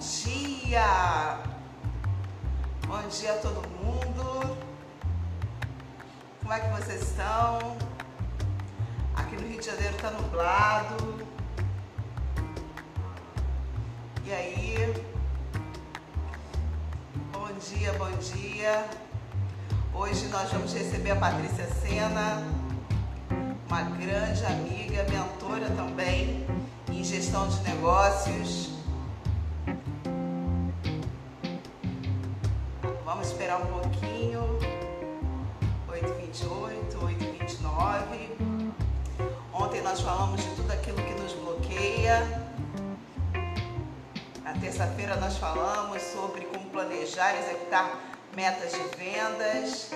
dia! Bom dia a todo mundo! Como é que vocês estão? Aqui no Rio de Janeiro tá nublado. E aí? Bom dia, bom dia. Hoje nós vamos receber a Patrícia Sena, uma grande amiga, mentora também em gestão de negócios. Terça-feira nós falamos sobre como planejar e executar metas de vendas.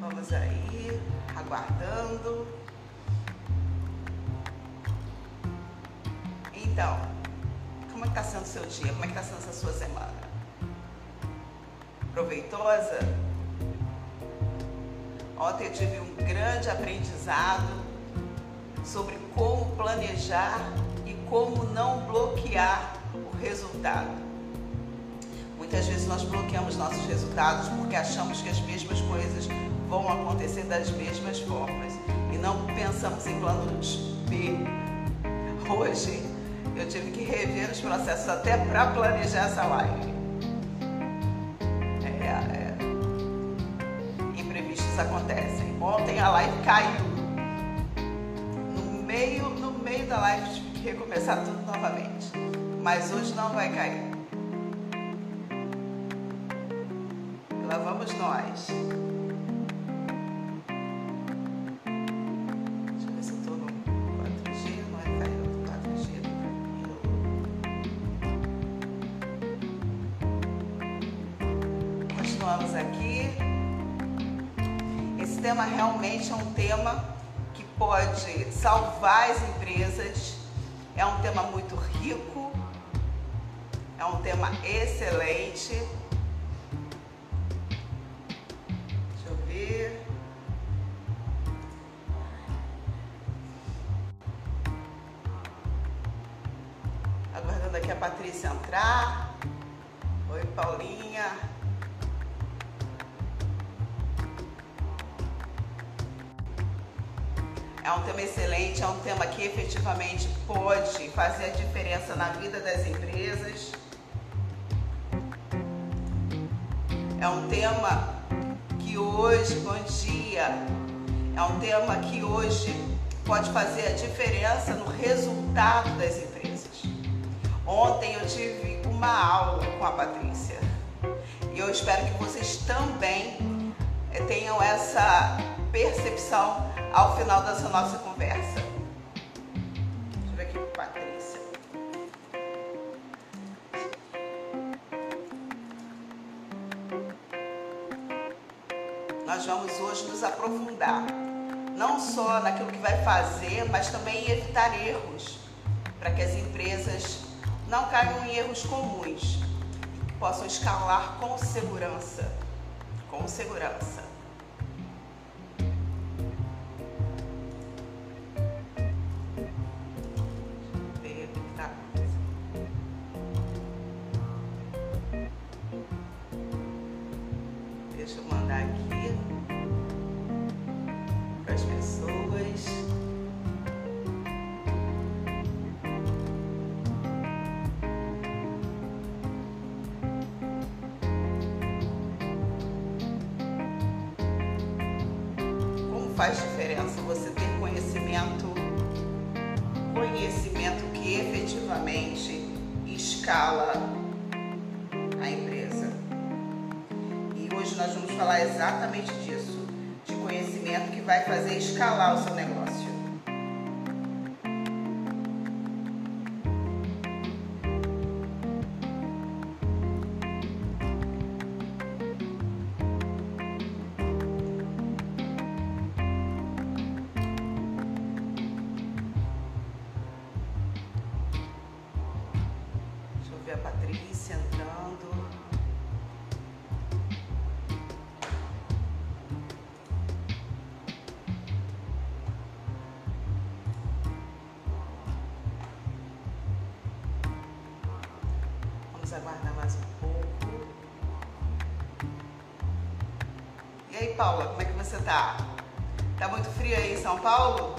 Vamos aí, aguardando. Então, como é está sendo o seu dia? Como é está sendo essa sua semana? Proveitosa? Ontem eu tive um grande aprendizado sobre como planejar e como não bloquear o resultado. Muitas vezes nós bloqueamos nossos resultados porque achamos que as mesmas coisas vão acontecer das mesmas formas e não pensamos em planos B. Hoje eu tive que rever os processos até para planejar essa live. É, é. Imprevistos acontecem. Ontem a live caiu. No meio, no meio da live tive que recomeçar tudo novamente. Mas hoje não vai cair. Lá vamos nós. Um tema que pode salvar as empresas. É um tema muito rico. É um tema excelente. Deixa eu ver. Aguardando aqui a Patrícia entrar. Oi, Paulinha. É um tema excelente, é um tema que efetivamente pode fazer a diferença na vida das empresas. É um tema que hoje, bom dia, é um tema que hoje pode fazer a diferença no resultado das empresas. Ontem eu tive uma aula com a Patrícia e eu espero que vocês também tenham essa percepção ao final dessa nossa conversa. Deixa eu ver aqui com Patrícia. Nós vamos hoje nos aprofundar, não só naquilo que vai fazer, mas também evitar erros, para que as empresas não caiam em erros comuns e possam escalar com segurança. Com segurança. Faz diferença você ter conhecimento conhecimento que efetivamente escala a empresa. E hoje nós vamos falar exatamente disso, de conhecimento que vai fazer escalar o seu negócio. Você tá? Tá muito frio aí em São Paulo?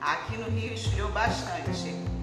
Aqui no Rio esfriou bastante.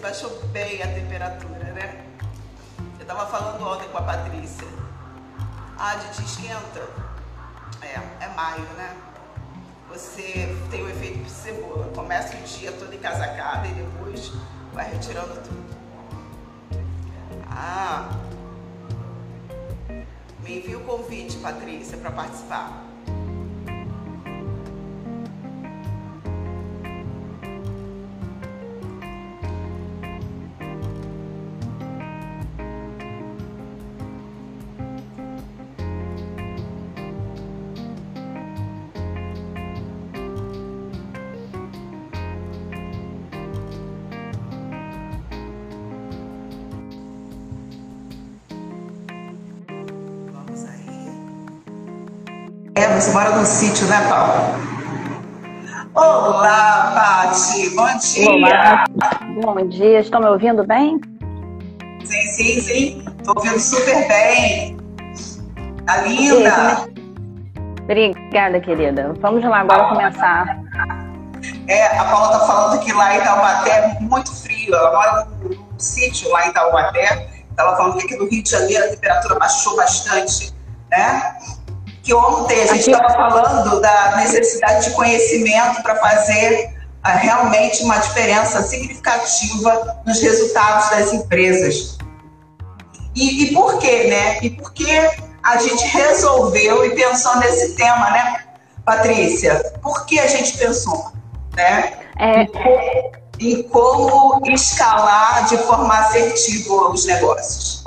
Baixou bem a temperatura, né? Eu estava falando ontem com a Patrícia. Ah, de esquenta? É, é maio, né? você tem o efeito cebola. Começa o dia todo encasacada e depois vai retirando tudo. Ah, me envia o convite, Patrícia, para participar. Você mora num sítio, né, Paulo? Olá, Pati, bom dia. Olá, bom dia, estão me ouvindo bem? Sim, sim, sim, estou ouvindo super bem. Tá linda. Obrigada, querida. Vamos lá agora começar. É, a Paula tá falando que lá em Taubaté é muito frio. Ela mora num sítio lá em Taubaté. Ela falando que aqui no Rio de Janeiro a temperatura baixou bastante, né? Que ontem a gente estava falando da necessidade de conhecimento para fazer uh, realmente uma diferença significativa nos resultados das empresas. E, e por quê, né? E por que a gente resolveu e pensou nesse tema, né, Patrícia? Por que a gente pensou, né? É... Em como escalar de forma assertiva os negócios.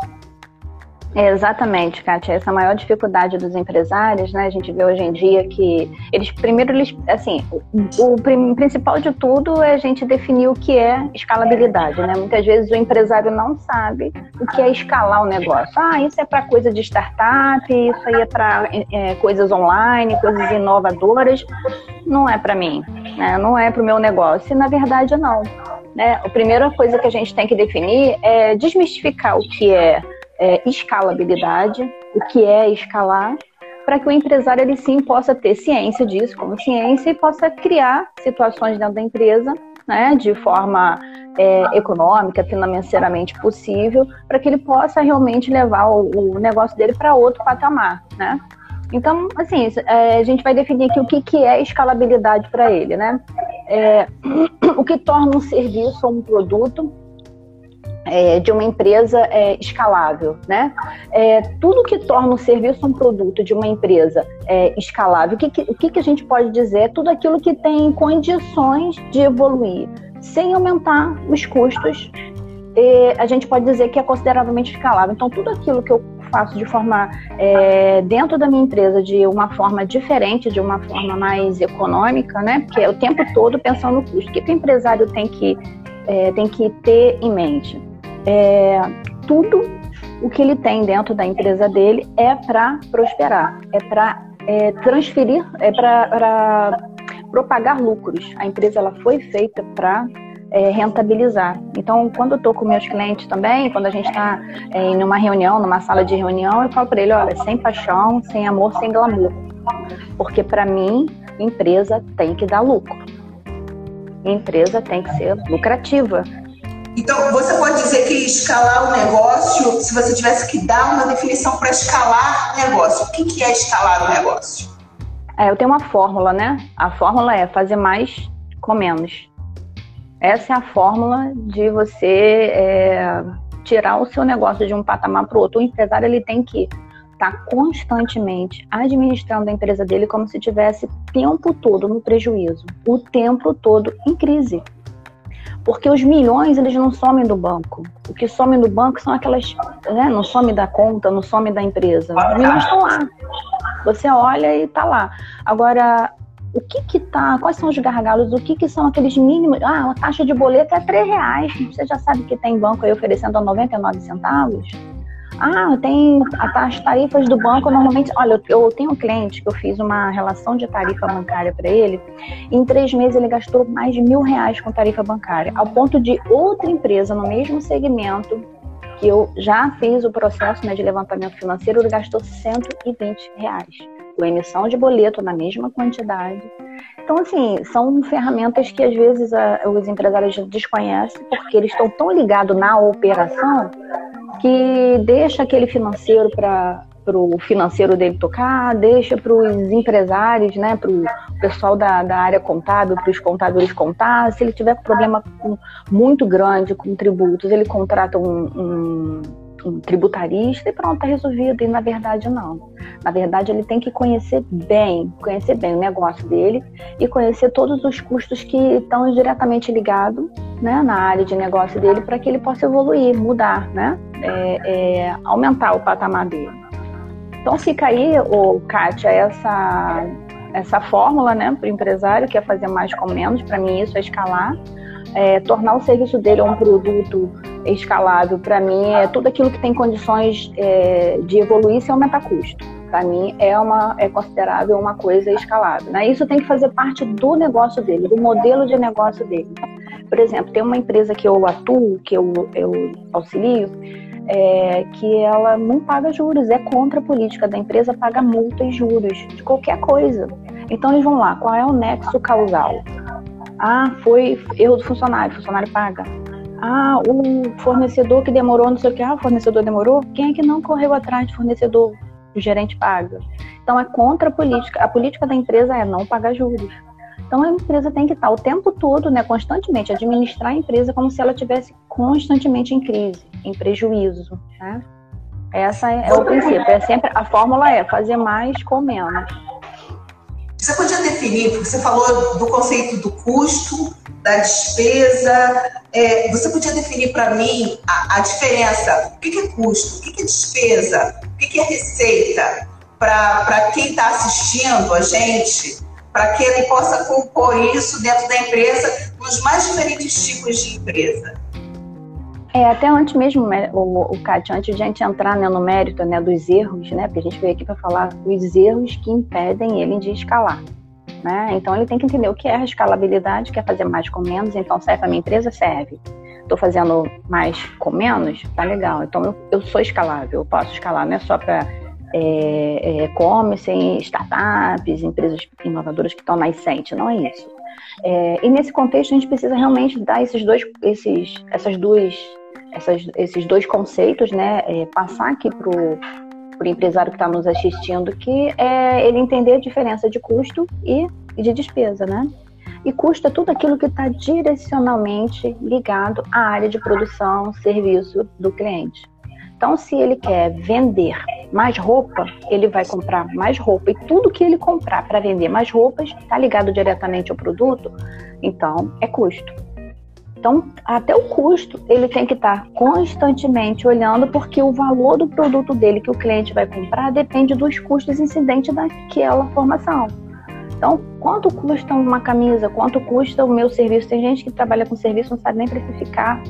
É, exatamente, Kátia. Essa é a maior dificuldade dos empresários, né? A gente vê hoje em dia que eles, primeiro, eles, assim, o, o principal de tudo é a gente definir o que é escalabilidade, né? Muitas vezes o empresário não sabe o que é escalar o negócio. Ah, isso é para coisa de startup, isso aí é para é, coisas online, coisas inovadoras. Não é para mim, né? Não é para o meu negócio. E, na verdade, não. Né? A primeira coisa que a gente tem que definir é desmistificar o que é é, escalabilidade, o que é escalar, para que o empresário ele sim possa ter ciência disso, como ciência, e possa criar situações dentro da empresa, né, de forma é, econômica, financeiramente possível, para que ele possa realmente levar o, o negócio dele para outro patamar, né? Então, assim, é, a gente vai definir aqui o que, que é escalabilidade para ele, né? É, o que torna um serviço ou um produto é, de uma empresa é, escalável, né? É, tudo que torna um serviço um produto de uma empresa é, escalável, o, que, o que, que a gente pode dizer? Tudo aquilo que tem condições de evoluir sem aumentar os custos, a gente pode dizer que é consideravelmente escalável. Então, tudo aquilo que eu faço de forma é, dentro da minha empresa de uma forma diferente, de uma forma mais econômica, né? Porque é o tempo todo pensando no custo. O que, que o empresário tem que, é, tem que ter em mente? É, tudo o que ele tem dentro da empresa dele é para prosperar, é para é, transferir, é para propagar lucros. A empresa ela foi feita para é, rentabilizar. Então, quando eu estou com meus clientes também, quando a gente está é, em uma reunião, numa sala de reunião, eu falo para ele, olha, sem paixão, sem amor, sem glamour. Porque para mim, empresa tem que dar lucro. Empresa tem que ser lucrativa. Então, você pode dizer que escalar o negócio, se você tivesse que dar uma definição para escalar o negócio, o que, é escalar o negócio? É, eu tenho uma fórmula, né? A fórmula é fazer mais com menos. Essa é a fórmula de você é, tirar o seu negócio de um patamar para o outro. O empresário ele tem que estar tá constantemente administrando a empresa dele como se tivesse tempo todo no prejuízo, o tempo todo em crise. Porque os milhões, eles não somem do banco. O que some do banco são aquelas. Né, não some da conta, não some da empresa. Os milhões estão lá. Você olha e está lá. Agora, o que que tá, quais são os gargalos, o que que são aqueles mínimos, ah, uma taxa de boleto é 3 reais, você já sabe que tem banco aí oferecendo a 99 centavos? Ah, tem as tarifas do banco normalmente. Olha, eu tenho um cliente que eu fiz uma relação de tarifa bancária para ele. Em três meses ele gastou mais de mil reais com tarifa bancária, ao ponto de outra empresa no mesmo segmento que eu já fiz o processo né, de levantamento financeiro, ele gastou 120 reais com emissão de boleto na mesma quantidade. Então, assim, são ferramentas que às vezes a, os empresários desconhecem porque eles estão tão ligados na operação que deixa aquele financeiro para o financeiro dele tocar, deixa para os empresários, né, para o pessoal da, da área contábil, para os contadores contar. Se ele tiver problema com, muito grande com tributos, ele contrata um, um um tributarista e pronto, está resolvido. E na verdade não. Na verdade, ele tem que conhecer bem, conhecer bem o negócio dele e conhecer todos os custos que estão diretamente ligados né, na área de negócio dele para que ele possa evoluir, mudar, né? É, é, aumentar o patamar dele. Então fica aí, o Kátia, essa, essa fórmula né, para o empresário que é fazer mais com menos. Para mim, isso é escalar. É, tornar o serviço dele um produto escalável, para mim, é tudo aquilo que tem condições é, de evoluir sem aumentar custo. Para mim, é, uma, é considerável uma coisa escalável. Né? Isso tem que fazer parte do negócio dele, do modelo de negócio dele. Por exemplo, tem uma empresa que eu atuo, que eu, eu auxilio, é, que ela não paga juros, é contra a política da empresa, paga multa e juros de qualquer coisa. Então eles vão lá, qual é o nexo causal? Ah, foi erro do funcionário, o funcionário paga. Ah, o fornecedor que demorou, não sei o que, ah, o fornecedor demorou. Quem é que não correu atrás de fornecedor? O gerente paga. Então é contra a política. A política da empresa é não pagar juros. Então a empresa tem que estar o tempo todo, né, constantemente, administrar a empresa como se ela tivesse constantemente em crise, em prejuízo. Né? Essa é, o princípio. É sempre a fórmula é fazer mais com menos. Você podia definir, porque você falou do conceito do custo, da despesa. É, você podia definir para mim a, a, diferença? O que, é custo? O que, é despesa? O que é receita? Para quem está assistindo a gente, para que ele possa compor isso dentro da empresa, nos mais diferentes tipos de empresa. É, até antes mesmo, né, o, o Kátia, antes de a gente entrar né, no mérito né, dos erros, né, porque a gente veio aqui para falar os erros que impedem ele de escalar. Né? Então ele tem que entender o que é a escalabilidade, que é fazer mais com menos, então serve para minha empresa, serve. Estou fazendo mais com menos, tá legal. Então eu, eu sou escalável, eu posso escalar, não é só para é, é, e-commerce, startups, empresas inovadoras que estão nascentes, não é isso. É, e nesse contexto a gente precisa realmente dar esses dois, esses, essas duas, essas, esses dois conceitos, né, é, passar aqui para o empresário que está nos assistindo, que é ele entender a diferença de custo e, e de despesa, né? E custo é tudo aquilo que está direcionalmente ligado à área de produção, serviço do cliente. Então, se ele quer vender mais roupa, ele vai comprar mais roupa. E tudo que ele comprar para vender mais roupas está ligado diretamente ao produto, então é custo. Então, até o custo, ele tem que estar tá constantemente olhando, porque o valor do produto dele que o cliente vai comprar depende dos custos incidentes daquela formação. Então, quanto custa uma camisa? Quanto custa o meu serviço? Tem gente que trabalha com serviço não sabe nem precificar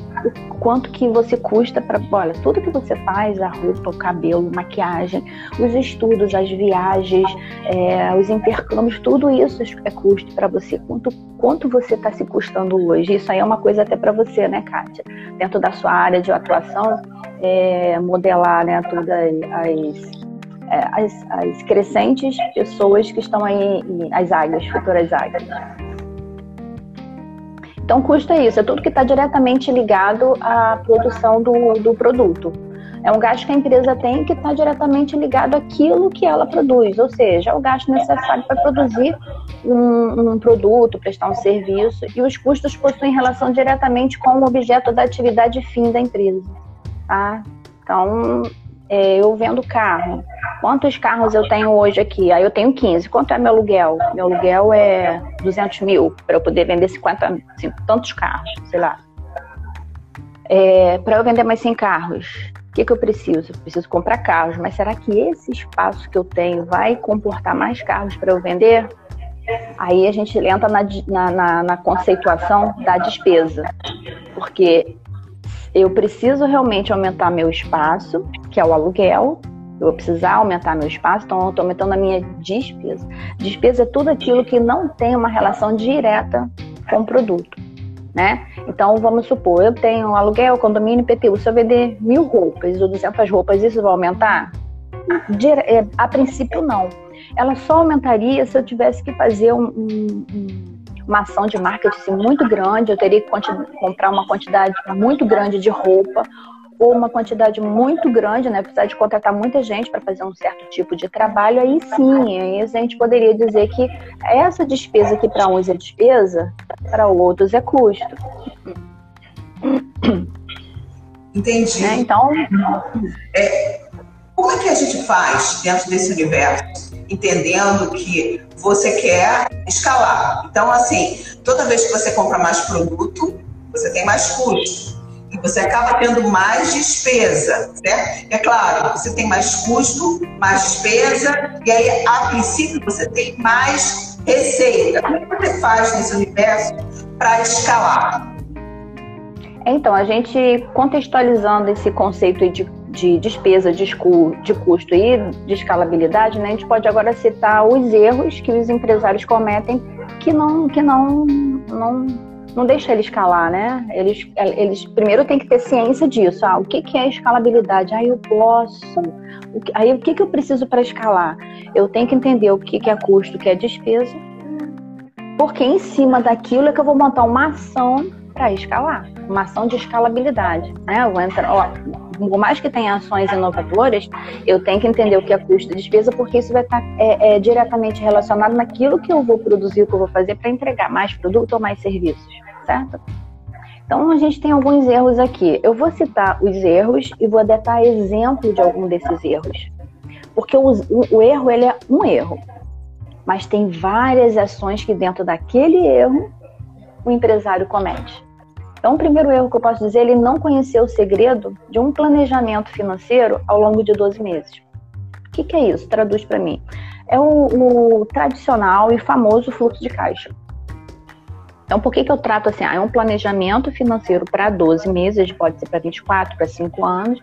o quanto que você custa para, olha, tudo que você faz, a roupa, o cabelo, maquiagem, os estudos, as viagens, é, os intercâmbios, tudo isso é custo para você. Quanto, quanto você está se custando hoje? Isso aí é uma coisa até para você, né, Kátia? Dentro da sua área de atuação, é, modelar, né, todas as é, as, as, crescentes pessoas que estão aí, as águias, futuras águias. Então, custo é isso, é tudo que está diretamente ligado à produção do, do produto. É um gasto que a empresa tem que está diretamente ligado àquilo que ela produz, ou seja, é o gasto necessário para produzir um, um, produto, prestar um serviço, e os custos possuem relação diretamente com o objeto da atividade fim da empresa. Tá? Então, é, eu vendo carro. Quantos carros eu tenho hoje aqui? Aí eu tenho 15. Quanto é meu aluguel? Meu aluguel é 200 mil para eu poder vender 50, assim, tantos carros, sei lá. É, para eu vender mais 100 carros, o que, que eu preciso? Eu preciso comprar carros, mas será que esse espaço que eu tenho vai comportar mais carros para eu vender? Aí a gente entra na, na, na, conceituação da despesa, porque eu preciso realmente aumentar meu espaço, que é o aluguel, eu vou precisar aumentar meu espaço, então eu estou aumentando a minha despesa. Despesa é tudo aquilo que não tem uma relação direta com o produto né? Então, vamos supor, eu tenho aluguel, condomínio, PTU. Se eu vender mil roupas ou 200 roupas, isso vai aumentar? É, a princípio, não. Ela só aumentaria se eu tivesse que fazer um, um, uma ação de marketing muito grande, eu teria que comprar uma quantidade muito grande de roupa ou uma quantidade muito grande, né, precisar de contratar muita gente para fazer um certo tipo de trabalho, aí sim, aí a gente poderia dizer que essa despesa que para uns é despesa, para outros é custo. Entendi. Né? Então, é, como é que a gente faz dentro desse universo, entendendo que você quer escalar? Então, assim, toda vez que você compra mais produto, você tem mais custo você acaba tendo mais despesa, certo? É claro, você tem mais custo, mais despesa, e aí, a princípio, você tem mais receita. Como é que você faz nesse universo para escalar? Então, a gente contextualizando esse conceito de, de despesa, de, de custo e de escalabilidade, né, a gente pode agora citar os erros que os empresários cometem que não, que não, não não deixa ele escalar, né? Eles, eles primeiro têm que ter ciência disso. Ah, o que, que é escalabilidade? Ah, eu posso. O que, aí o que, que eu preciso para escalar? Eu tenho que entender o que, que é custo, o que é despesa, porque em cima daquilo é que eu vou montar uma ação para escalar, uma ação de escalabilidade. Né? Eu entro, ó, por mais que tenha ações inovadoras, eu tenho que entender o que é custo e despesa, porque isso vai estar é, é, diretamente relacionado naquilo que eu vou produzir, o que eu vou fazer para entregar mais produto ou mais serviços certo? Então a gente tem alguns erros aqui. Eu vou citar os erros e vou dar exemplo de algum desses erros. Porque o, o, erro ele é um erro, mas tem várias ações que dentro daquele erro o empresário comete. Então, o primeiro erro que eu posso dizer, ele não conheceu o segredo de um planejamento financeiro ao longo de 12 meses. O que, que é isso? Traduz para mim. É o, o tradicional e famoso fluxo de caixa. Então, por que, que eu trato assim? Ah, é um planejamento financeiro para 12 meses, pode ser para 24, para 5 anos,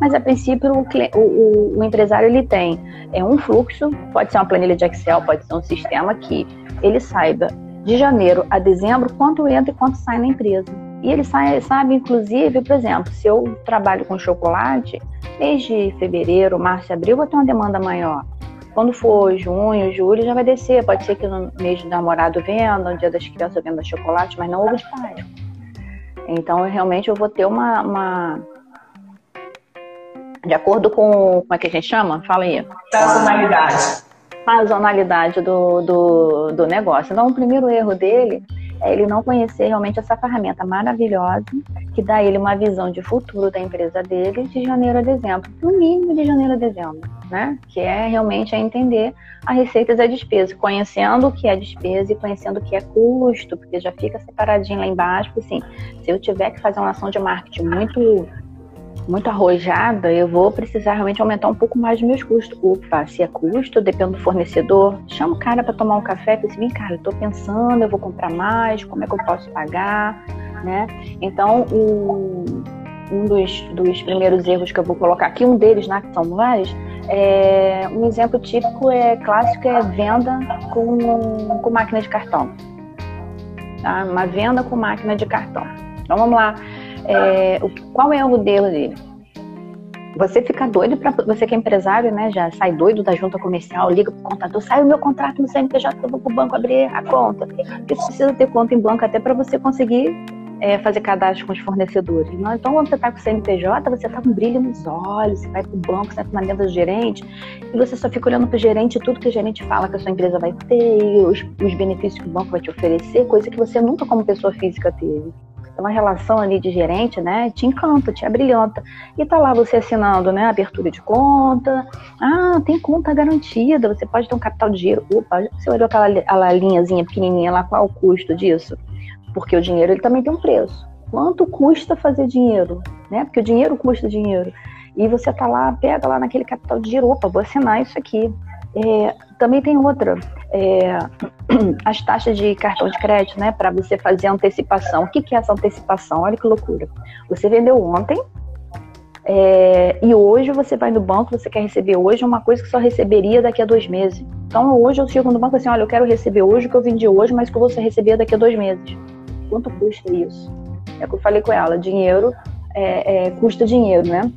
mas a princípio o, o, o, empresário ele tem é um fluxo, pode ser uma planilha de Excel, pode ser um sistema que ele saiba de janeiro a dezembro quanto entra e quanto sai na empresa. E ele sai, sabe, inclusive, por exemplo, se eu trabalho com chocolate, mês de fevereiro, março, abril, vou ter uma demanda maior. Quando for junho, julho, já vai descer. Pode ser que no mês do namorado venda, no dia das crianças venda chocolate, mas não ovo de Páscoa. Então, eu, realmente, eu vou ter uma, uma, De acordo com. Como é que a gente chama? Fala aí. Sazonalidade. Sazonalidade do, do, do negócio. Então, o primeiro erro dele é ele não conhecer realmente essa ferramenta maravilhosa que dá ele uma visão de futuro da empresa dele de janeiro a dezembro, no mínimo de janeiro a dezembro, né? Que é realmente a entender a receita e a despesa, conhecendo o que é despesa e conhecendo o que é custo, porque já fica separadinho lá embaixo, assim, se eu tiver que fazer uma ação de marketing muito muito arrojada, eu vou precisar realmente aumentar um pouco mais os meus custos. Opa, se é custo, depende do fornecedor. Chama o cara para tomar um café, e vem, cara, eu tô pensando, eu vou comprar mais, como é que eu posso pagar, né? Então, um, um dos, dos primeiros erros que eu vou colocar aqui, um deles, né, que são vários, é, um exemplo típico é clássico é venda com, com máquina de cartão. Tá? Uma venda com máquina de cartão. Então vamos lá. É, o, qual é o modelo dele? Você fica doido para você que é empresário, né? Já sai doido da junta comercial, liga pro contador, sai o meu contrato no CNPJ, eu vou pro banco abrir a conta. Porque você precisa ter conta em banco até para você conseguir é, fazer cadastro com os fornecedores. Não? Então, quando você está com o CNPJ, você está com brilho nos olhos, você vai para o banco, você para uma mesa do gerente, e você só fica olhando para o gerente tudo que o gerente fala que a sua empresa vai ter, os, os benefícios que o banco vai te oferecer, coisa que você nunca, como pessoa física, teve. Então, a relação ali de gerente, né, te encanta, te abrilhanta. E tá lá você assinando, né, abertura de conta. Ah, tem conta garantida, você pode ter um capital de dinheiro. Opa, você olhou aquela, aquela linhazinha pequenininha lá, qual é o custo disso? Porque o dinheiro, ele também tem um preço. Quanto custa fazer dinheiro, né? Porque o dinheiro custa dinheiro. E você tá lá, pega lá naquele capital de dinheiro, opa, vou assinar isso aqui. É, também tem outra, é, as taxas de cartão de crédito, né, para você fazer antecipação. O que, que é essa antecipação? Olha que loucura. Você vendeu ontem é, e hoje você vai no banco, você quer receber hoje uma coisa que só receberia daqui a dois meses. Então hoje eu chego no banco assim, olha, eu quero receber hoje o que eu vendi hoje, mas que eu vou receber daqui a dois meses. Quanto custa isso? É o que eu falei com ela, dinheiro é, é, custa dinheiro, né?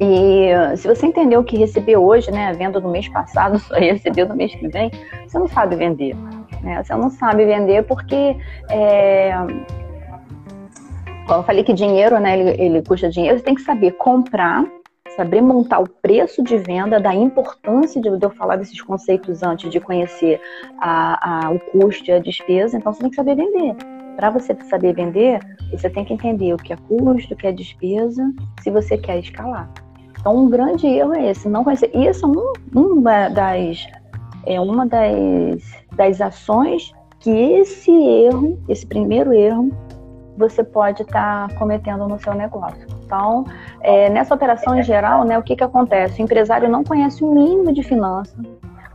E se você entendeu que recebeu hoje, né, a venda do mês passado, só recebeu no mês que vem, você não sabe vender. Né? Você não sabe vender porque, é, como eu falei que dinheiro, né, ele, ele custa dinheiro, você tem que saber comprar, saber montar o preço de venda, da importância de, eu falar desses conceitos antes de conhecer a, a, o custo e a despesa, então você tem que saber vender. Para você saber vender, você tem que entender o que é custo, o que é despesa, se você quer escalar. Então, um grande erro é esse, não conhecer. Isso é um, uma das, é uma das, das ações que esse erro, esse primeiro erro, você pode estar tá cometendo no seu negócio. Então, é, nessa operação em geral, né, o que, que acontece? O empresário não conhece o mínimo de finança,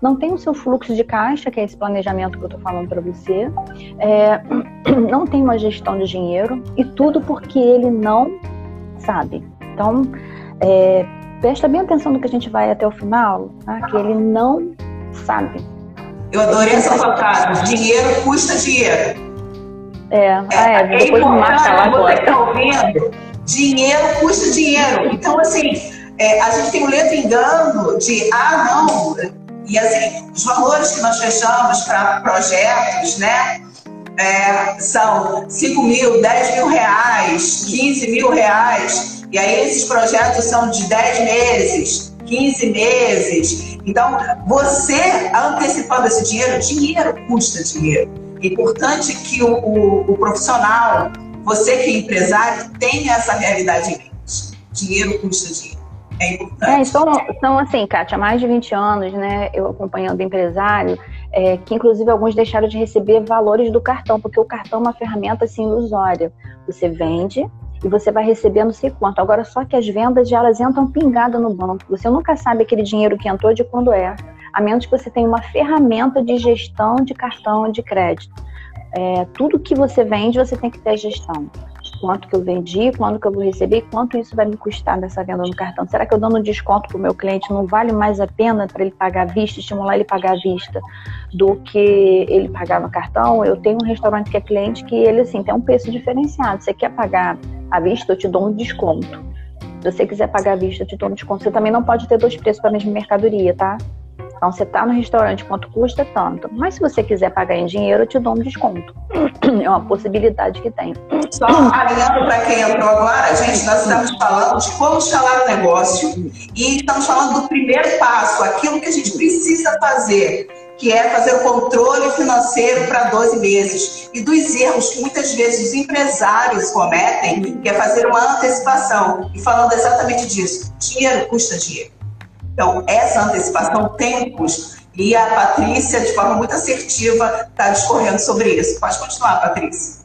não tem o seu fluxo de caixa, que é esse planejamento que eu estou falando para você, é, não tem uma gestão de dinheiro, e tudo porque ele não sabe. Então, é, presta bem atenção no que a gente vai até o final, tá? que ele não sabe. Eu adorei essa sua frase. Dinheiro custa dinheiro. É, é, ah, é, é depois marca lá agora. Está ouvindo? Dinheiro custa dinheiro. Então, assim, é, a gente tem um ledo engano de, ah, não, e assim, os valores que nós fechamos para projetos, né, é, são 5 mil, 10 mil reais, 15 mil reais. E aí esses projetos são de 10 meses, 15 meses. Então, você antecipando esse dinheiro, dinheiro custa dinheiro. É importante que o, o, o profissional, você que é empresário, tenha essa realidade em mente. Dinheiro custa dinheiro. É importante. Então, assim, Kátia, há mais de 20 anos, né, eu acompanhando empresário, é, que inclusive alguns deixaram de receber valores do cartão, porque o cartão é uma ferramenta assim, ilusória. Você vende, e você vai receber não sei quanto. Agora, só que as vendas elas entram pingada no banco. Você nunca sabe aquele dinheiro que entrou de quando é, a menos que você tenha uma ferramenta de gestão de cartão de crédito. É, tudo que você vende, você tem que ter gestão quanto que eu vendi, quanto que eu vou receber, quanto isso vai me custar nessa venda no cartão. Será que eu dando um desconto para o meu cliente não vale mais a pena para ele pagar à vista, estimular ele pagar à vista, do que ele pagar no cartão? Eu tenho um restaurante que é cliente que ele assim tem um preço diferenciado. Você quer pagar à vista, eu te dou um desconto. Se você quiser pagar à vista, eu te dou um desconto. Você também não pode ter dois preços para a mesma mercadoria, tá? Então, você está no restaurante, quanto custa tanto. Mas se você quiser pagar em dinheiro, eu te dou um desconto. É uma possibilidade que tem. Só alinhando para quem entrou agora, gente, nós estamos falando de como escalar o negócio e estamos falando do primeiro passo, aquilo que a gente precisa fazer, que é fazer o controle financeiro para 12 meses. E dos erros que muitas vezes os empresários cometem, que é fazer uma antecipação. E falando exatamente disso, dinheiro custa dinheiro. Então, essa antecipação tem um custo. E a Patrícia, de forma muito assertiva, está discorrendo sobre isso. Pode continuar, Patrícia.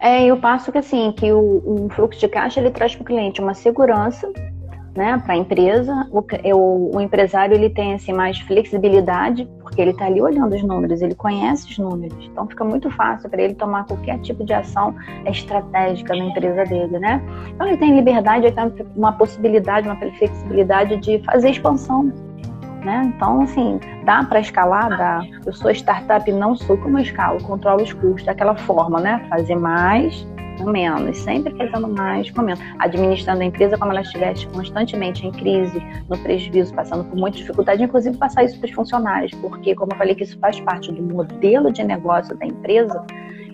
É, eu passo que assim, que o, o fluxo de caixa ele traz para o cliente uma segurança né, para a empresa. O, o, o, empresário ele tem assim mais flexibilidade porque ele está ali olhando os números, ele conhece os números, então fica muito fácil para ele tomar qualquer tipo de ação estratégica na empresa dele, né? Então ele tem liberdade, ele tem uma possibilidade, uma flexibilidade de fazer expansão. Né? Então, assim, dá para escalar? Dá. Eu sou startup, não sou como escalo, controlo os custos daquela forma, né? Fazer mais com menos, sempre fazendo mais com menos, administrando a empresa como ela estivesse constantemente em crise, no prejuízo, passando por muita dificuldade, inclusive passar isso para os funcionários, porque, como eu falei, que isso faz parte do modelo de negócio da empresa,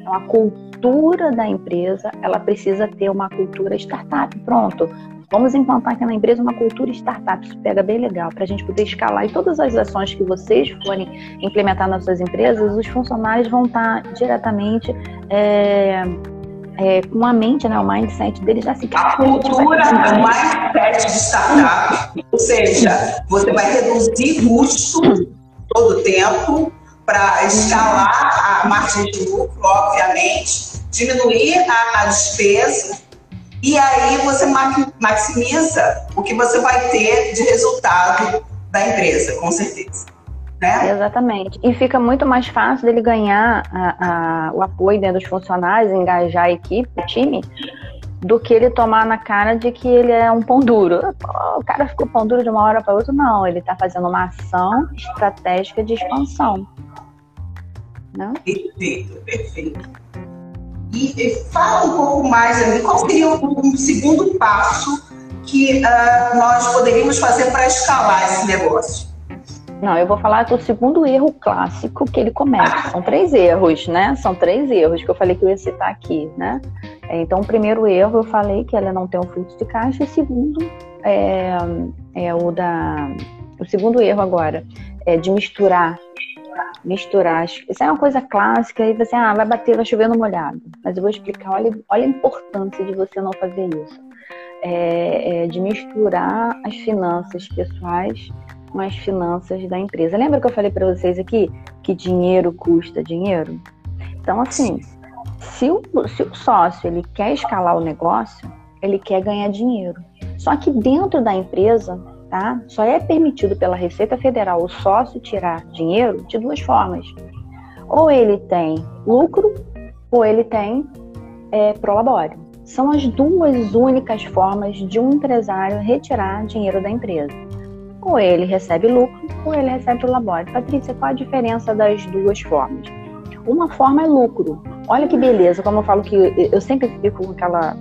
então a cultura da empresa, ela precisa ter uma cultura startup. Pronto. Vamos implantar aqui na empresa uma cultura startup. Isso pega bem legal para a gente poder escalar. E todas as ações que vocês forem implementar nas suas empresas, os funcionários vão estar diretamente é, é, com a mente, né, o mindset deles assim. A cultura, o mindset de startup, ou seja, você vai reduzir custo todo o tempo para escalar a margem de lucro, obviamente, diminuir a, a despesa e aí você maximiza o que você vai ter de resultado da empresa, com certeza. Né? Exatamente. E fica muito mais fácil dele ganhar a, a, o apoio dentro dos funcionários, engajar a equipe, o time, do que ele tomar na cara de que ele é um pão duro. O cara ficou pão duro de uma hora para outra. Não, ele está fazendo uma ação estratégica de expansão. Não? Perfeito, perfeito. E, e fala um pouco mais ali, qual seria o um segundo passo que uh, nós poderíamos fazer para escalar esse negócio? Não, eu vou falar do segundo erro clássico que ele comete. São três erros, né? São três erros que eu falei que eu ia citar aqui, né? É, então, o primeiro erro eu falei que ela não tem um fluxo de caixa, e o segundo é, é o da. O segundo erro agora é de misturar. Misturar. Isso é uma coisa clássica e você, ah, vai bater, vai chover no molhado. Mas eu vou explicar, olha, olha a importância de você não fazer isso. É, é de misturar as finanças pessoais com as finanças da empresa. Lembra que eu falei para vocês aqui que dinheiro custa dinheiro? Então, assim, se o, se o sócio ele quer escalar o negócio, ele quer ganhar dinheiro. Só que dentro da empresa, tá? Só é permitido pela Receita Federal o sócio tirar dinheiro de duas formas. Ou ele tem lucro, ou ele tem é, prolabore. São as duas únicas formas de um empresário retirar dinheiro da empresa. Ou ele recebe lucro, ou ele recebe o labore. Patrícia, qual a diferença das duas formas? Uma forma é lucro. Olha que beleza, como eu falo que eu sempre fico com aquela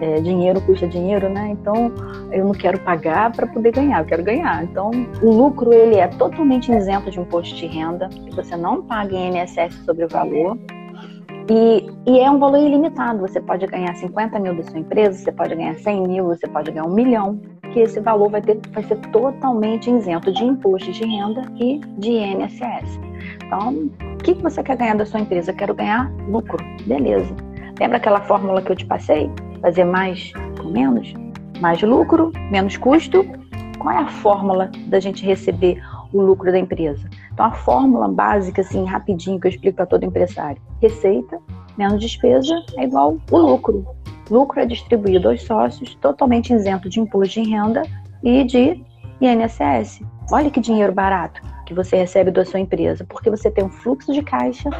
é, dinheiro custa dinheiro, né? Então eu não quero pagar para poder ganhar, eu quero ganhar. Então o lucro ele é totalmente isento de imposto de renda, você não paga INSS sobre o valor. E, e, é um valor ilimitado. Você pode ganhar 50 mil da sua empresa, você pode ganhar 100 mil, você pode ganhar um milhão, que esse valor vai, ter, vai ser totalmente isento de imposto de renda e de INSS. Então, o que você quer ganhar da sua empresa? Quero ganhar lucro. Beleza. Lembra aquela fórmula que eu te passei? Fazer mais com menos? Mais lucro, menos custo. Qual é a fórmula da gente receber o lucro da empresa? Então, a fórmula básica, assim, rapidinho, que eu explico para todo empresário: receita menos despesa é igual o lucro. Lucro é distribuído aos sócios, totalmente isento de imposto de renda e de INSS. Olha que dinheiro barato que você recebe da sua empresa, porque você tem um fluxo de caixa,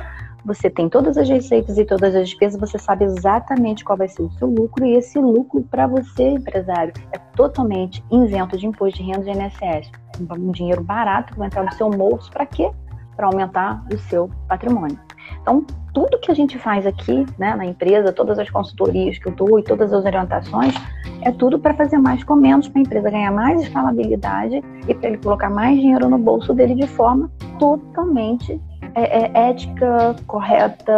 você tem todas as receitas e todas as despesas, você sabe exatamente qual vai ser o seu lucro e esse lucro para você, empresário, é totalmente isento de imposto de renda de INSS. Um dinheiro barato que vai entrar no seu bolso para quê? Para aumentar o seu patrimônio. Então, tudo que a gente faz aqui né, na empresa, todas as consultorias que eu dou e todas as orientações, é tudo para fazer mais com menos, para a empresa ganhar mais escalabilidade e para ele colocar mais dinheiro no bolso dele de forma totalmente é, é, ética, correta,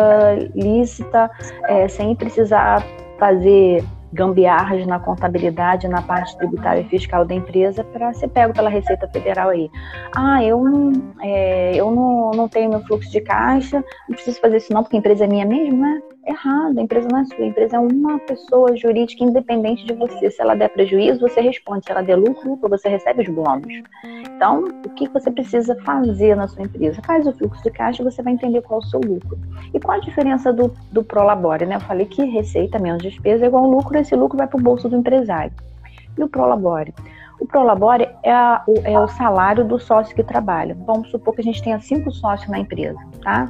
lícita, é, sem precisar fazer gambiarras na contabilidade, na parte tributária e fiscal da empresa para ser pego pela Receita Federal aí. Ah, eu não, é, eu não, não tenho meu fluxo de caixa, não preciso fazer isso não porque a empresa é minha mesmo, né? Errado, a empresa não é sua, a empresa é uma pessoa jurídica independente de você. Se ela der prejuízo, você responde. Se ela der lucro, você recebe os bônus. Então, o que você precisa fazer na sua empresa? Faz o fluxo de caixa e você vai entender qual é o seu lucro. E qual a diferença do, do Prolabore? Né? Eu falei que receita menos despesa é igual lucro, esse lucro vai para o bolso do empresário. E o Prolabore? O Prolabore é, a, o, é o salário do sócio que trabalha. Vamos supor que a gente tenha cinco sócios na empresa, tá?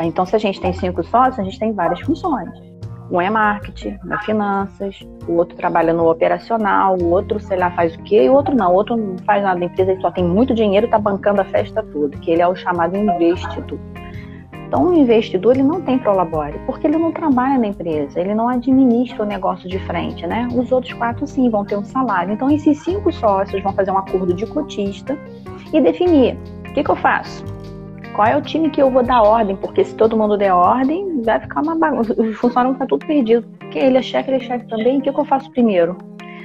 Então, se a gente tem cinco sócios, a gente tem várias funções. Um é marketing, um é finanças, o outro trabalha no operacional, o outro, sei lá, faz o quê, e o outro não. O outro não faz nada na empresa, ele só tem muito dinheiro e está bancando a festa toda, que ele é o chamado investidor. Então, o investidor ele não tem prolabore, porque ele não trabalha na empresa, ele não administra o negócio de frente, né? Os outros quatro sim vão ter um salário. Então, esses cinco sócios vão fazer um acordo de cotista e definir o que, que eu faço qual é o time que eu vou dar ordem, porque se todo mundo der ordem, vai ficar uma bagunça, os funcionários vão tudo perdido. Porque ele é chefe, ele é chefe também, o que, que eu faço primeiro?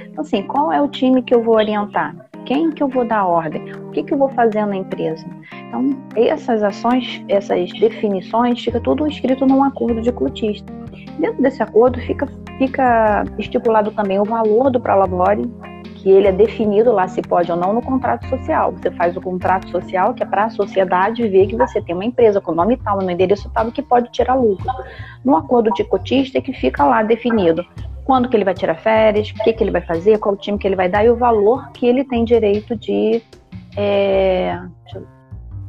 Então, assim, qual é o time que eu vou orientar? Quem que eu vou dar ordem? O que, que eu vou fazer na empresa? Então, essas ações, essas definições, fica tudo escrito num acordo de cotista. Dentro desse acordo fica, fica estipulado também o valor do prolabore, que ele é definido lá se pode ou não no contrato social. Você faz o contrato social, que é para a sociedade ver que você tem uma empresa com nome tal, no endereço tal, que pode tirar lucro. No acordo de cotista é que fica lá definido quando que ele vai tirar férias, o que, que ele vai fazer, qual time que ele vai dar e o valor que ele tem direito de. É,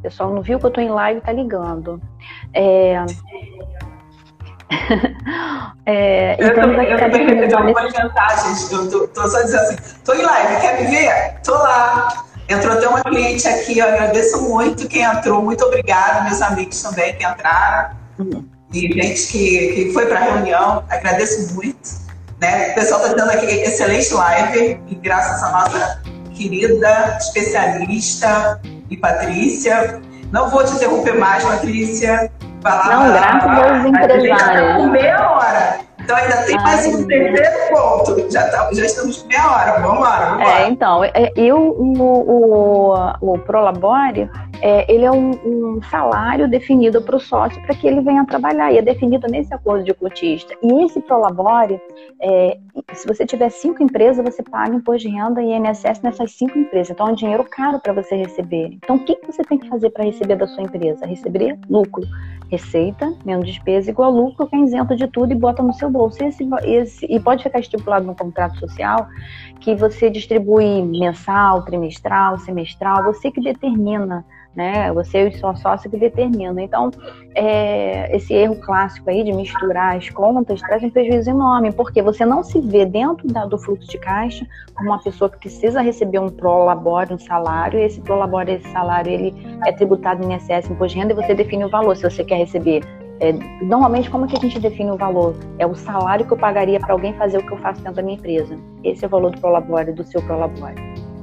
pessoal não viu que eu estou em live, tá ligando. É, é, eu também, eu também vou adiantar, gente. Eu tô, tô, só dizendo assim, tô em live, quer me ver? Tô lá. Entrou até uma cliente aqui, eu agradeço muito quem entrou, muito obrigada, meus amigos também que entraram. Uhum. E gente que, que foi para a reunião, agradeço muito. Né? O pessoal está dando aqui excelente live, e graças à nossa querida especialista e Patrícia. Não vou te interromper mais, Patrícia. Não, graças aos tá empresários. Com meia hora. Então ainda tem Ai, mais um terceiro ponto. Já, tá, já estamos meia hora. Vamos lá, vamos É, então, é, eu, o, o, o Prolabore, é, ele é um, um salário definido para o sócio para que ele venha trabalhar. E é definido nesse acordo de cotista. E esse Prolabore, é, se você tiver cinco empresas, você paga imposto de renda e INSS nessas cinco empresas. Então é um dinheiro caro para você receber. Então o que, que você tem que fazer para receber da sua empresa? Receber lucro. Receita menos despesa igual lucro, que é isento de tudo e bota no seu bolso. Esse, esse, e pode ficar estipulado no contrato social que você distribui mensal, trimestral, semestral, você que determina né? Você e o sócio que determinam. Então, é, esse erro clássico aí de misturar as contas traz um prejuízo enorme, porque você não se vê dentro da, do fluxo de caixa como uma pessoa que precisa receber um prolabore, um salário, e esse prolabore, esse salário, ele é tributado em INSS, imposto de renda, e você define o valor, se você quer receber é, normalmente, como que a gente define o valor? É o salário que eu pagaria para alguém fazer o que eu faço dentro da minha empresa. Esse é o valor do prolabore, do seu prolabore.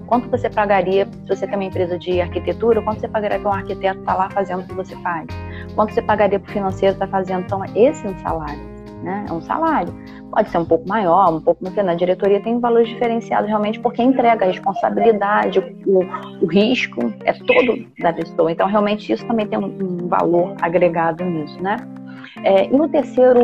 Quanto você pagaria se você tem uma empresa de arquitetura? Quanto você pagaria para um arquiteto estar tá lá fazendo o que você faz? Quanto você pagaria para o financeiro estar tá fazendo? Então, esse é um salário, né? É um salário. Pode ser um pouco maior, um pouco menor. Na diretoria tem valores diferenciados realmente porque entrega a responsabilidade, o, o risco é todo da pessoa. Então, realmente, isso também tem um, um valor agregado nisso, né? É, e no terceiro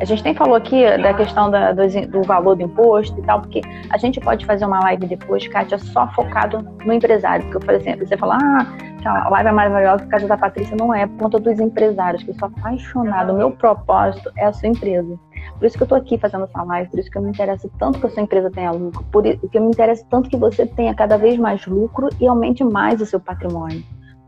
a gente nem falou aqui da questão da, do, do, valor do imposto e tal, porque a gente pode fazer uma live depois, Kátia, só focado no empresário. Porque eu falei assim, você fala, ah, a live é maravilhosa por causa da Patrícia. Não é, por conta dos empresários, que eu sou apaixonada. O meu propósito é a sua empresa. Por isso que eu estou aqui fazendo essa live, por isso que eu me interesso tanto que a sua empresa tenha lucro, por isso que eu me interesso tanto que você tenha cada vez mais lucro e aumente mais o seu patrimônio.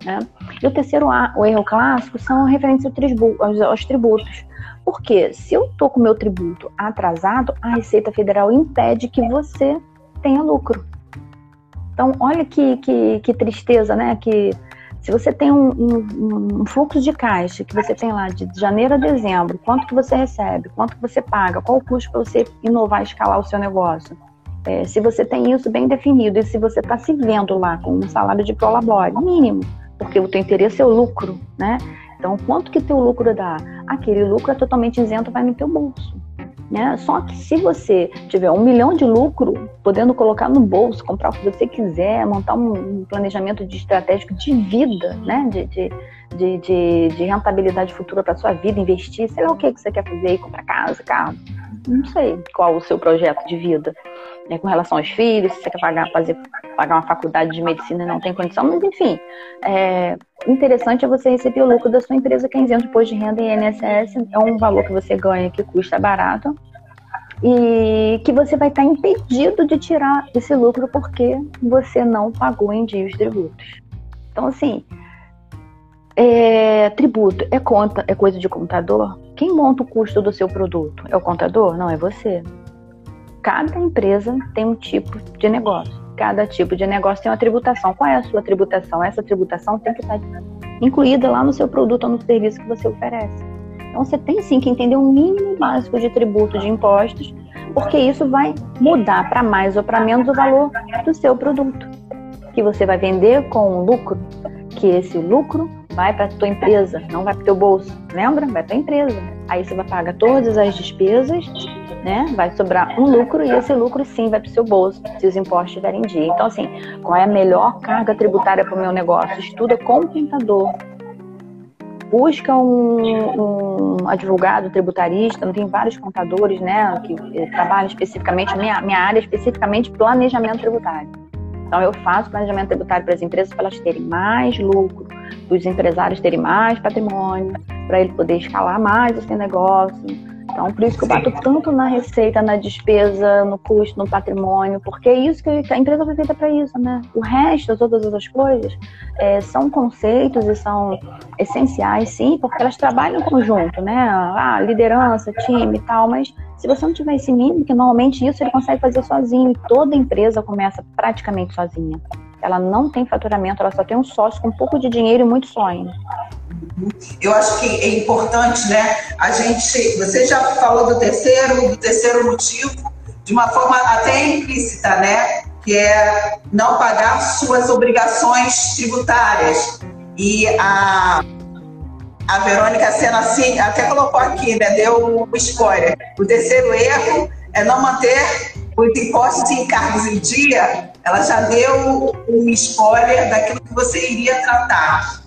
Né? E o terceiro o erro clássico são referentes aos tributos. Porque se eu estou com meu tributo atrasado, a Receita Federal impede que você tenha lucro. Então, olha que, que, que tristeza, né? Que se você tem um, um, um, fluxo de caixa que você tem lá de janeiro a dezembro, quanto que você recebe, quanto que você paga, qual o custo para você inovar escalar o seu negócio. É, se você tem isso bem definido e se você está se vendo lá com um salário de prolabore mínimo, porque o teu interesse é o lucro, né? Então, quanto que teu lucro dá? Aquele lucro é totalmente isento, vai no teu bolso. Né? Só que se você tiver um milhão de lucro, podendo colocar no bolso, comprar o que você quiser, montar um planejamento de estratégico de vida, né? de, de, de, de, de rentabilidade futura para sua vida, investir, sei lá o que, que você quer fazer, comprar casa, carro, não sei qual o seu projeto de vida né, com relação aos filhos, se você quer pagar, fazer, pagar uma faculdade de medicina não tem condição, mas enfim, é, interessante é você receber o lucro da sua empresa que é isento de imposto de renda e INSS, é um valor que você ganha que custa barato e que você vai estar impedido de tirar esse lucro porque você não pagou em dia os tributos. Então, assim, é, tributo é conta, é coisa de contador? Quem monta o custo do seu produto? É o contador? Não, é você cada empresa tem um tipo de negócio. Cada tipo de negócio tem uma tributação. Qual é a sua tributação? Essa tributação tem que estar incluída lá no seu produto ou no serviço que você oferece. Então você tem sim que entender um mínimo básico de tributo de impostos, porque isso vai mudar para mais ou para menos o valor do seu produto, que você vai vender com um lucro, que esse lucro vai para tua empresa, não vai para teu bolso. Lembra? Vai para a empresa. Aí você vai pagar todas as despesas, né? Vai sobrar um lucro e esse lucro sim vai para o seu bolso, se os impostos estiverem em dia. Então, assim, qual é a melhor carga tributária para o meu negócio? Estuda com o contador. Busca um, um advogado tributarista, tem vários contadores, né, que trabalham especificamente, minha, minha área é especificamente planejamento tributário. Então, eu faço planejamento tributário para as empresas para elas terem mais lucro, para os empresários terem mais patrimônio, para ele poder escalar mais o seu negócio. Então, por isso que eu bato tanto na receita, na despesa, no custo, no patrimônio, porque é isso que a empresa foi feita para isso, né? O resto, todas as outras coisas, é, são conceitos e são essenciais, sim, porque elas trabalham em conjunto, né? Ah, liderança, time e tal, mas se você não tiver esse mínimo, que normalmente isso ele consegue fazer sozinho, e toda empresa começa praticamente sozinha. Ela não tem faturamento, ela só tem um sócio com um pouco de dinheiro e muito sonho. Eu acho que é importante, né? A gente, você já falou do terceiro, do terceiro motivo, de uma forma até implícita, né? Que é não pagar suas obrigações tributárias. E a, a Verônica Sena assim, até colocou aqui, né? Deu um spoiler. O terceiro erro é não manter os impostos e encargos em dia. Ela já deu um spoiler daquilo que você iria tratar.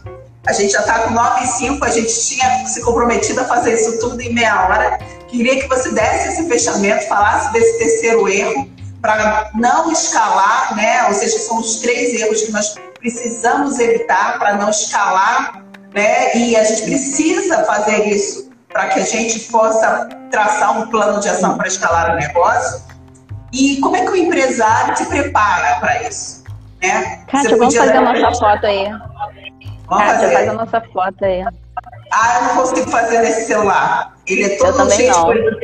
A gente já está com 9 e 5, a gente tinha se comprometido a fazer isso tudo em meia hora. Queria que você desse esse fechamento, falasse desse terceiro erro, para não escalar, né? Ou seja, são os três erros que nós precisamos evitar para não escalar, né? E a gente precisa fazer isso para que a gente possa traçar um plano de ação para escalar o negócio. E como é que o empresário se prepara para isso? Né? Kátia, vamos fazer a nossa foto aí. Vamos fazer. faz a nossa foto aí. Ah, eu não consigo fazer nesse celular. Ele é todo cheio de coisa.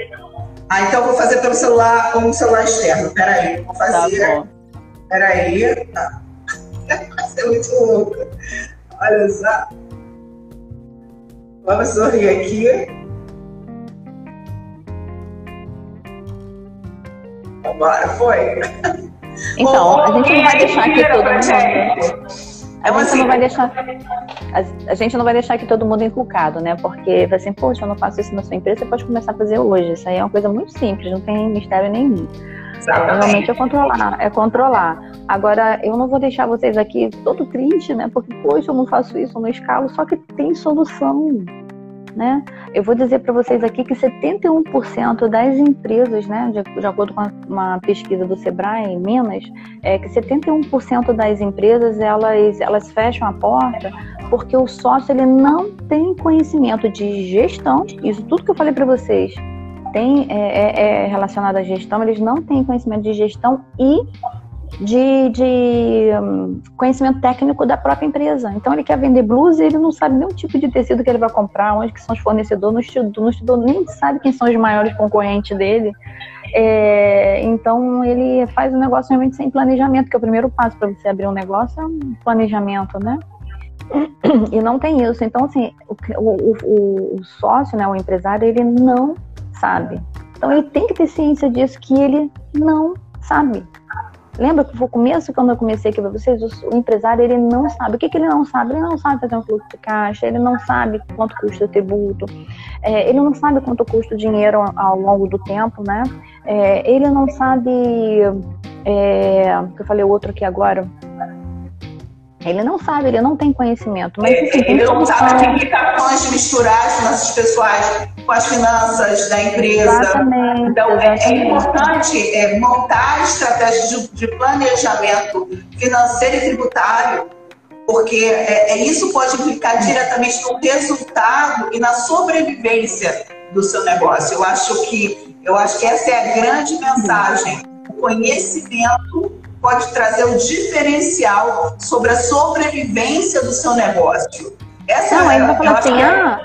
Ah, então eu vou fazer pelo celular, com um celular externo. Peraí, vou tá fazer. Tá Peraí. Tá. Vai ser muito louco. Olha só. Vamos sorrir aqui. Vambora, foi. Então, a gente não vai deixar aqui todo mundo. A gente assim, não vai deixar. A, a, gente não vai deixar aqui todo mundo inculcado, né? Porque vai assim, poxa, eu não faço isso na sua empresa, você pode começar a fazer hoje. Isso aí é uma coisa muito simples, não tem mistério nenhum. É, realmente é controlar, é controlar. Agora, eu não vou deixar vocês aqui todo triste, né? Porque, poxa, eu não faço isso, eu não escalo, só que tem solução né? Eu vou dizer para vocês aqui que 71% das empresas, né, de, de, acordo com uma pesquisa do Sebrae em Minas, é que 71% das empresas elas, elas fecham a porta porque o sócio ele não tem conhecimento de gestão. Isso tudo que eu falei para vocês tem é, é, é relacionado à gestão. Eles não têm conhecimento de gestão e de, de um, conhecimento técnico da própria empresa. Então ele quer vender blusa e ele não sabe nenhum tipo de tecido que ele vai comprar, onde que são os fornecedores, não estudou, não estudou nem sabe quem são os maiores concorrentes dele. É, então ele faz o negócio realmente sem planejamento, que é o primeiro passo para você abrir um negócio é um planejamento, né? E não tem isso. Então, assim, o, o, o sócio, né, o empresário, ele não sabe. Então ele tem que ter ciência disso, que ele não sabe. Lembra que foi o começo, quando eu comecei aqui para vocês, o, empresário ele não sabe. O que, que ele não sabe? Ele não sabe fazer um fluxo de caixa, ele não sabe quanto custa o tributo, é, ele não sabe quanto custa o dinheiro ao, longo do tempo, né? É, ele não sabe. É, eu falei outro aqui agora, ele não sabe, ele não tem conhecimento. Mas, assim, ele não sabe que implicações de misturar as finanças pessoais com as finanças da empresa. Exatamente, então, é, é, importante é, montar estratégias de, de, planejamento financeiro e tributário, porque é, é, isso pode implicar diretamente no resultado e na sobrevivência do seu negócio. Eu acho que, eu acho que essa é a grande mensagem. O conhecimento pode trazer um diferencial sobre a sobrevivência do seu negócio. Essa Não, é, ele vai falar assim, é ah,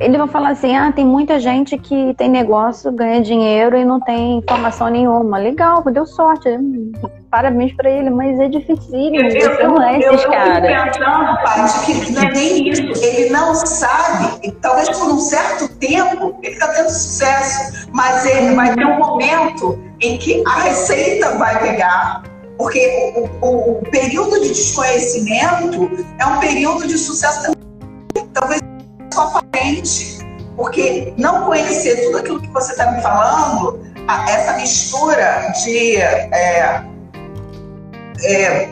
ele vai falar assim, ah, tem muita gente que tem negócio, ganha dinheiro e não tem informação nenhuma. Legal, deu sorte. Parabéns para ele, mas é difícil, você não é esses caras. Que não é nem isso. Ele não sabe, talvez por um certo tempo, ele está tendo sucesso, mas ele vai ter um momento em que a receita vai pegar, Porque o, o, o período de desconhecimento é um período de sucesso talvez só aparente, porque não conhecer tudo aquilo que você está me falando, essa mistura de é, é,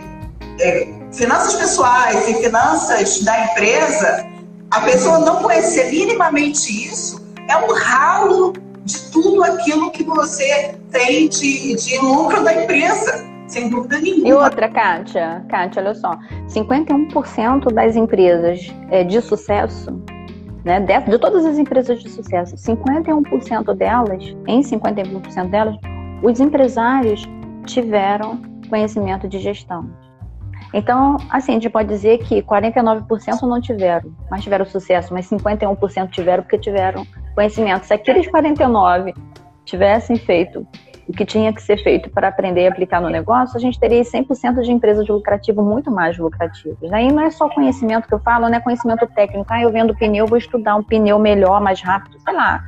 é, finanças pessoais e finanças da empresa, a pessoa não conhecer minimamente isso é um ralo de tudo aquilo que você tem de, de lucro da empresa. Sem dúvida nenhuma. E outra, Kátia, Kátia, olha só, 51% das empresas é, de sucesso, né, de, de todas as empresas de sucesso, 51% delas, em 51% delas, os empresários tiveram conhecimento de gestão. Então, assim, a gente pode dizer que 49% não tiveram, mas tiveram sucesso, mas 51% tiveram porque tiveram conhecimento. Se aqueles 49 tivessem feito o que tinha que ser feito para aprender e aplicar no negócio, a gente teria 100% de empresas de lucrativo muito mais lucrativas. Aí não é só conhecimento que eu falo, não é conhecimento técnico. Ah, eu vendo pneu, vou estudar um pneu melhor, mais rápido, sei lá.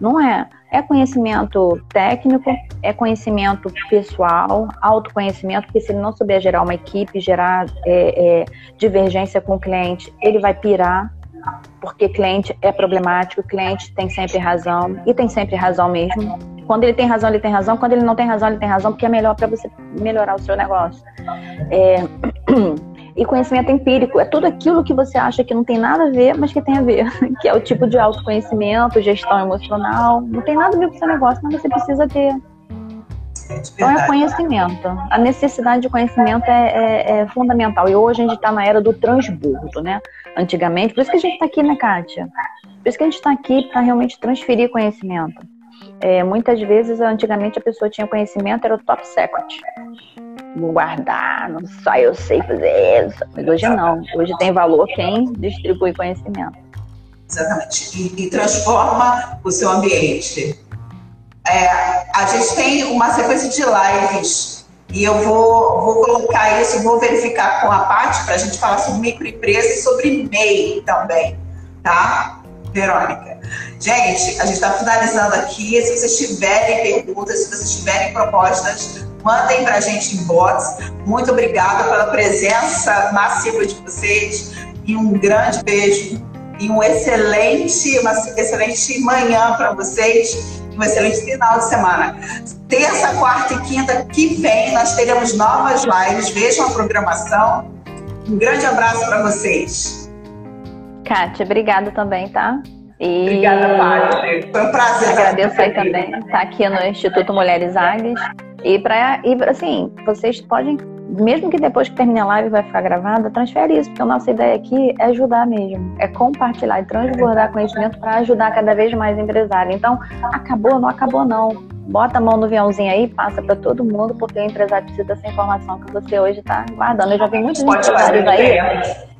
Não é. É conhecimento técnico, é conhecimento pessoal, autoconhecimento, porque se ele não souber gerar uma equipe, gerar é, é, divergência com o cliente, ele vai pirar, porque cliente é problemático, cliente tem sempre razão, e tem sempre razão mesmo. Quando ele tem razão, ele tem razão, quando ele não tem razão, ele tem razão, porque é melhor para você melhorar o seu negócio. É... E conhecimento empírico é tudo aquilo que você acha que não tem nada a ver, mas que tem a ver, que é o tipo de autoconhecimento, gestão emocional, não tem nada a ver com o seu negócio, mas você precisa ter. Então é conhecimento. A necessidade de conhecimento é, é, é fundamental. E hoje a gente está na era do transbordo, né? Antigamente, por isso que a gente está aqui, né, Kátia? Por isso que a gente está aqui para realmente transferir conhecimento. É, muitas vezes, antigamente, a pessoa tinha conhecimento, era o top secret vou guardar, não só eu sei fazer isso. Mas hoje não. Hoje tem valor quem distribui conhecimento. Exatamente. E, e transforma o seu ambiente. É, a gente tem uma sequência de lives e eu vou, vou colocar isso, vou verificar com a Paty para a gente falar sobre microempresa e sobre MEI também, tá? Verônica. Gente, a gente está finalizando aqui. Se vocês tiverem perguntas, se vocês tiverem propostas, mandem para a gente inbox. Muito obrigada pela presença massiva de vocês e um grande beijo e um excelente, uma excelente manhã para vocês um excelente final de semana. Terça, quarta e quinta que vem nós teremos novas lives. Vejam a programação. Um grande abraço para vocês. Kátia, obrigada também, tá? E... Obrigada, Paty. Foi um prazer. Agradeço aí também estar tá aqui no Instituto Mulheres Águias. E para e assim, vocês podem, mesmo que depois que termine a live vai ficar gravada, transfere isso, porque a nossa ideia aqui é ajudar mesmo, é compartilhar e transbordar conhecimento para ajudar cada vez mais empresário. Então, acabou, não acabou não. Bota a mão no aviãozinho aí, passa para todo mundo, porque o empresário precisa dessa informação que você hoje está guardando. Eu já vi muitos Pode empresários aí.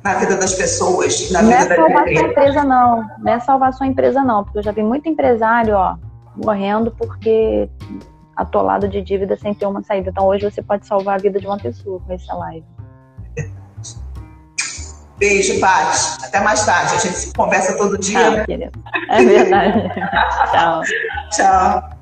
Na vida das pessoas, na não vida é salvar sua empresa, não. Não é salvar sua empresa, não, porque eu já vi muito empresário, ó, morrendo porque atolado de dívida sem ter uma saída. Então hoje você pode salvar a vida de uma pessoa com essa live. Beijo, Paty. Até mais tarde. A gente se conversa todo dia. Ah, É verdade. Tchau. Tchau.